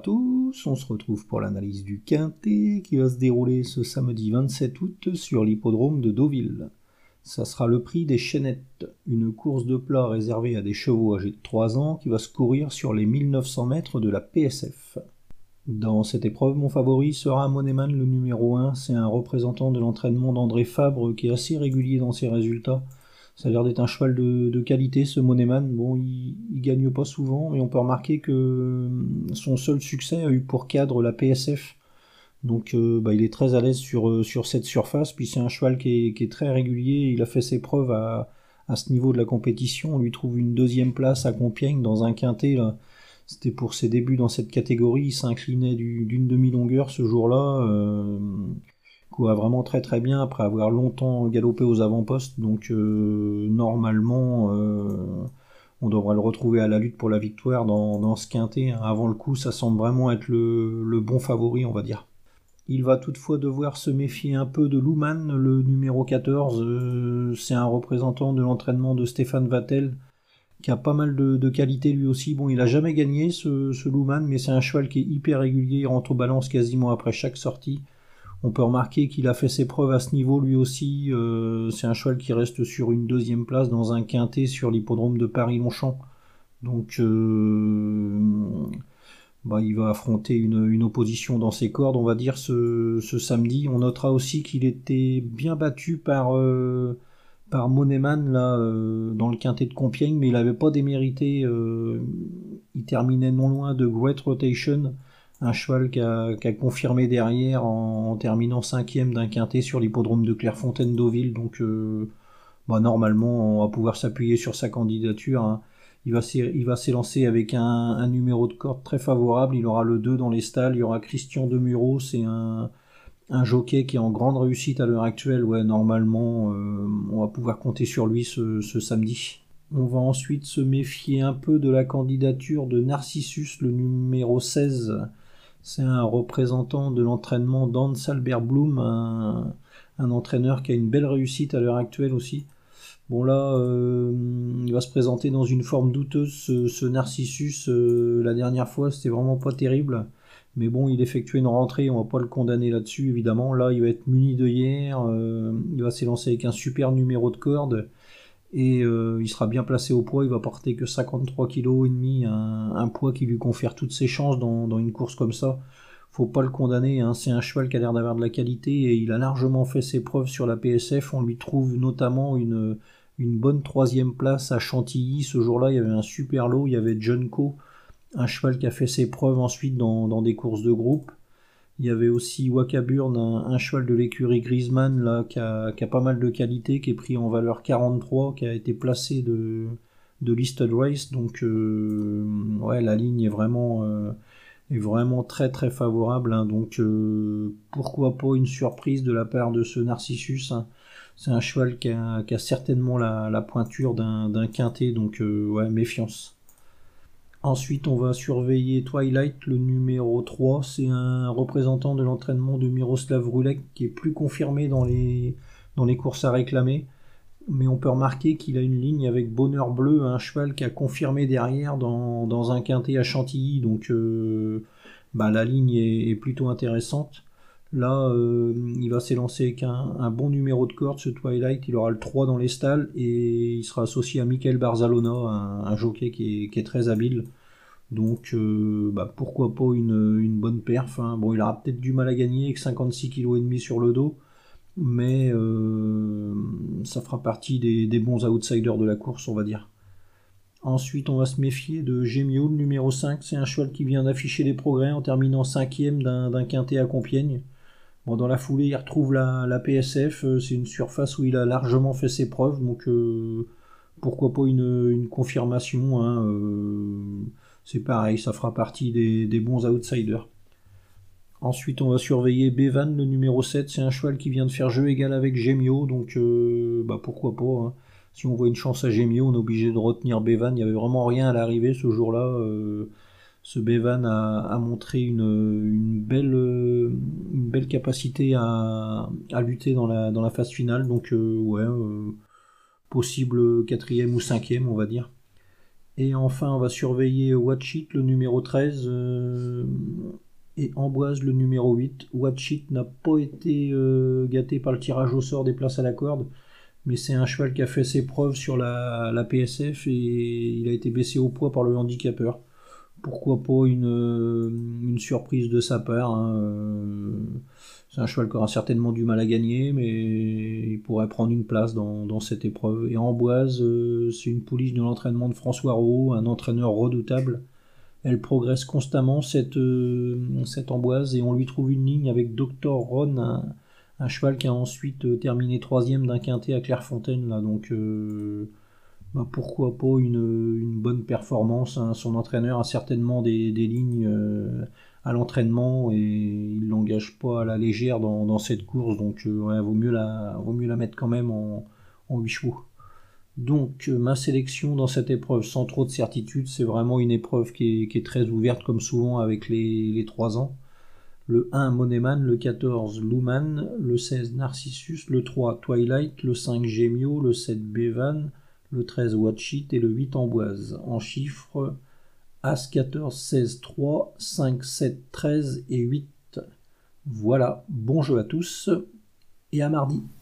à tous, on se retrouve pour l'analyse du Quintet qui va se dérouler ce samedi 27 août sur l'hippodrome de Deauville. Ça sera le prix des chaînettes, une course de plat réservée à des chevaux âgés de 3 ans qui va se courir sur les 1900 mètres de la PSF. Dans cette épreuve, mon favori sera Moneman le numéro 1, c'est un représentant de l'entraînement d'André Fabre qui est assez régulier dans ses résultats. Ça a l'air d'être un cheval de, qualité, ce Moneman. Bon, il, gagne pas souvent, mais on peut remarquer que hum, son seul succès a eu pour cadre la PSF. Donc euh, bah, il est très à l'aise sur, euh, sur cette surface, puis c'est un cheval qui est, très régulier, il a fait ses preuves à, ce niveau de la compétition, on lui trouve une deuxième place à Compiègne dans un quintet, c'était pour ses débuts dans cette catégorie, il s'inclinait d'une demi-longueur ce jour-là, euh, a vraiment très très bien après avoir longtemps galopé aux avant-postes. Donc euh, normalement, euh, on devrait le retrouver à la lutte pour la victoire dans, ce quintet. Hein. Avant le coup, ça semble vraiment être le, bon favori, on va dire. Il va toutefois devoir se méfier un peu de Luman, le numéro 14. Euh, c'est un représentant de l'entraînement de Stéphane Vattel, qui a pas mal de, qualité lui aussi. Bon, il a jamais gagné ce, ce mais c'est un cheval qui est hyper régulier, il rentre aux balances quasiment après chaque sortie. On peut remarquer qu'il a fait ses preuves à ce niveau lui aussi. Euh, c'est un cheval qui reste sur une deuxième place dans un quintet sur l'hippodrome de Paris-Longchamp. Donc euh, bah, il va affronter une, opposition dans ses cordes, on va dire, ce, samedi. On notera aussi qu'il était bien battu par, euh, par Moneman là, dans le quintet de Compiègne, mais il n'avait pas démérité. il terminait non loin de Great Rotation un cheval qui a, confirmé derrière en, terminant cinquième d'un quintet sur l'hippodrome de Clairefontaine-Deauville. Donc euh, bah, normalement, on va pouvoir s'appuyer sur sa candidature. Hein. Il va s'élancer avec un, numéro de corde très favorable. Il aura le 2 dans les stalles. Il y aura Christian Demuro. C'est un, un jockey qui est en grande réussite à l'heure actuelle. Ouais, normalement, euh, on va pouvoir compter sur lui ce, ce samedi. On va ensuite se méfier un peu de la candidature de Narcissus, le numéro 16, c'est un représentant de l'entraînement d'Hans Albert Bloom, un, entraîneur qui a une belle réussite à l'heure actuelle aussi. Bon là, euh, il va se présenter dans une forme douteuse, ce, Narcissus. Euh, la dernière fois, c'était vraiment pas terrible. Mais bon, il effectuait une rentrée, on va pas le condamner là-dessus, évidemment. Là, il va être muni de hier, euh, il va s'élancer avec un super numéro de corde et euh, il sera bien placé au poids, il va porter que 53 kg et demi, un, poids qui lui confère toutes ses chances dans, une course comme ça. Faut pas le condamner, hein. c'est un cheval qui a l'air d'avoir de la qualité et il a largement fait ses preuves sur la PSF. On lui trouve notamment une, une bonne troisième place à Chantilly. Ce jour-là, il y avait un super lot, il y avait John Co, un cheval qui a fait ses preuves ensuite dans, dans des courses de groupe. Il y avait aussi Wakaburn, un, cheval de l'écurie Griezmann là, qui a, pas mal de qualité, qui est pris en valeur 43, qui a été placé de, Listed Race. Donc euh, la ligne est vraiment, euh, vraiment très très favorable. Hein. donc euh, pourquoi pas une surprise de la part de ce Narcissus. Hein. C'est un cheval qui a, certainement la, la pointure d'un quintet, donc ouais, méfiance. Ensuite, on va surveiller Twilight, le numéro 3. C'est un représentant de l'entraînement de Miroslav Rulek qui est plus confirmé dans les, dans les courses à réclamer. Mais on peut remarquer qu'il a une ligne avec Bonheur Bleu, un cheval qui a confirmé derrière dans, un quintet à Chantilly. Donc euh, bah, la ligne est plutôt intéressante. Là, euh, il va s'élancer avec un, bon numéro de corde, ce Twilight. Il aura le 3 dans les stalles et il sera associé à Michael Barzalona, un, jockey qui est, très habile. Donc, euh, bah, pourquoi pas une, bonne perf. Hein. Bon, il aura peut-être du mal à gagner avec 56 kg et demi sur le dos, mais euh, ça fera partie des, bons outsiders de la course, on va dire. Ensuite, on va se méfier de Gemio, le numéro 5. C'est un cheval qui vient d'afficher des progrès en terminant 5 d'un quintet à Compiègne dans la foulée, il retrouve la, PSF. Euh, c'est une surface où il a largement fait ses preuves. Donc, euh, pourquoi pas une, confirmation hein, euh, C'est pareil, ça fera partie des, bons outsiders. Ensuite, on va surveiller Bevan, le numéro 7. C'est un cheval qui vient de faire jeu égal avec Gemio. Donc, bah, pourquoi pas hein. Si on voit une chance à Gemio, on est obligé de retenir Bevan. Il n'y avait vraiment rien à l'arrivée ce jour-là ce Bevan a, montré une, belle, capacité à, lutter dans la, phase finale. Donc, euh, ouais, euh, possible quatrième ou cinquième, on va dire. Et enfin, on va surveiller Watch It, le numéro 13, euh, et Amboise, le numéro 8. Watch It n'a pas été gâté par le tirage au sort des places à la corde, mais c'est un cheval qui a fait ses preuves sur la, la PSF et il a été baissé au poids par le handicapeur pourquoi pas une, euh, une surprise de sa part. Hein, euh, c'est un cheval qui aura certainement du mal à gagner, mais il pourrait prendre une place dans, cette épreuve. Et Amboise, euh, c'est une pouliche de l'entraînement de François Rowe, un entraîneur redoutable. Elle progresse constamment, cette, Amboise, et on lui trouve une ligne avec Dr. Ron, un, cheval qui a ensuite terminé troisième d'un quintet à Clairefontaine. Donc bah, pourquoi pas une, bonne performance. Hein. Son entraîneur a certainement des, lignes euh, à l'entraînement et il l'engage pas à la légère dans, cette course, donc euh, vaut, mieux la, vaut mieux la mettre quand même en, en 8 chevaux. Donc euh, ma sélection dans cette épreuve, sans trop de certitude, c'est vraiment une épreuve qui est, très ouverte comme souvent avec les, les 3 ans. Le 1 Moneman, le 14 Luman, le 16 Narcissus, le 3 Twilight, le 5 Gemio, le 7 Bevan, le 13 Watchit et le 8 Amboise. En chiffres, As 14, 16, 3, 5, 7, 13 et 8. Voilà, bon jeu à tous et à mardi.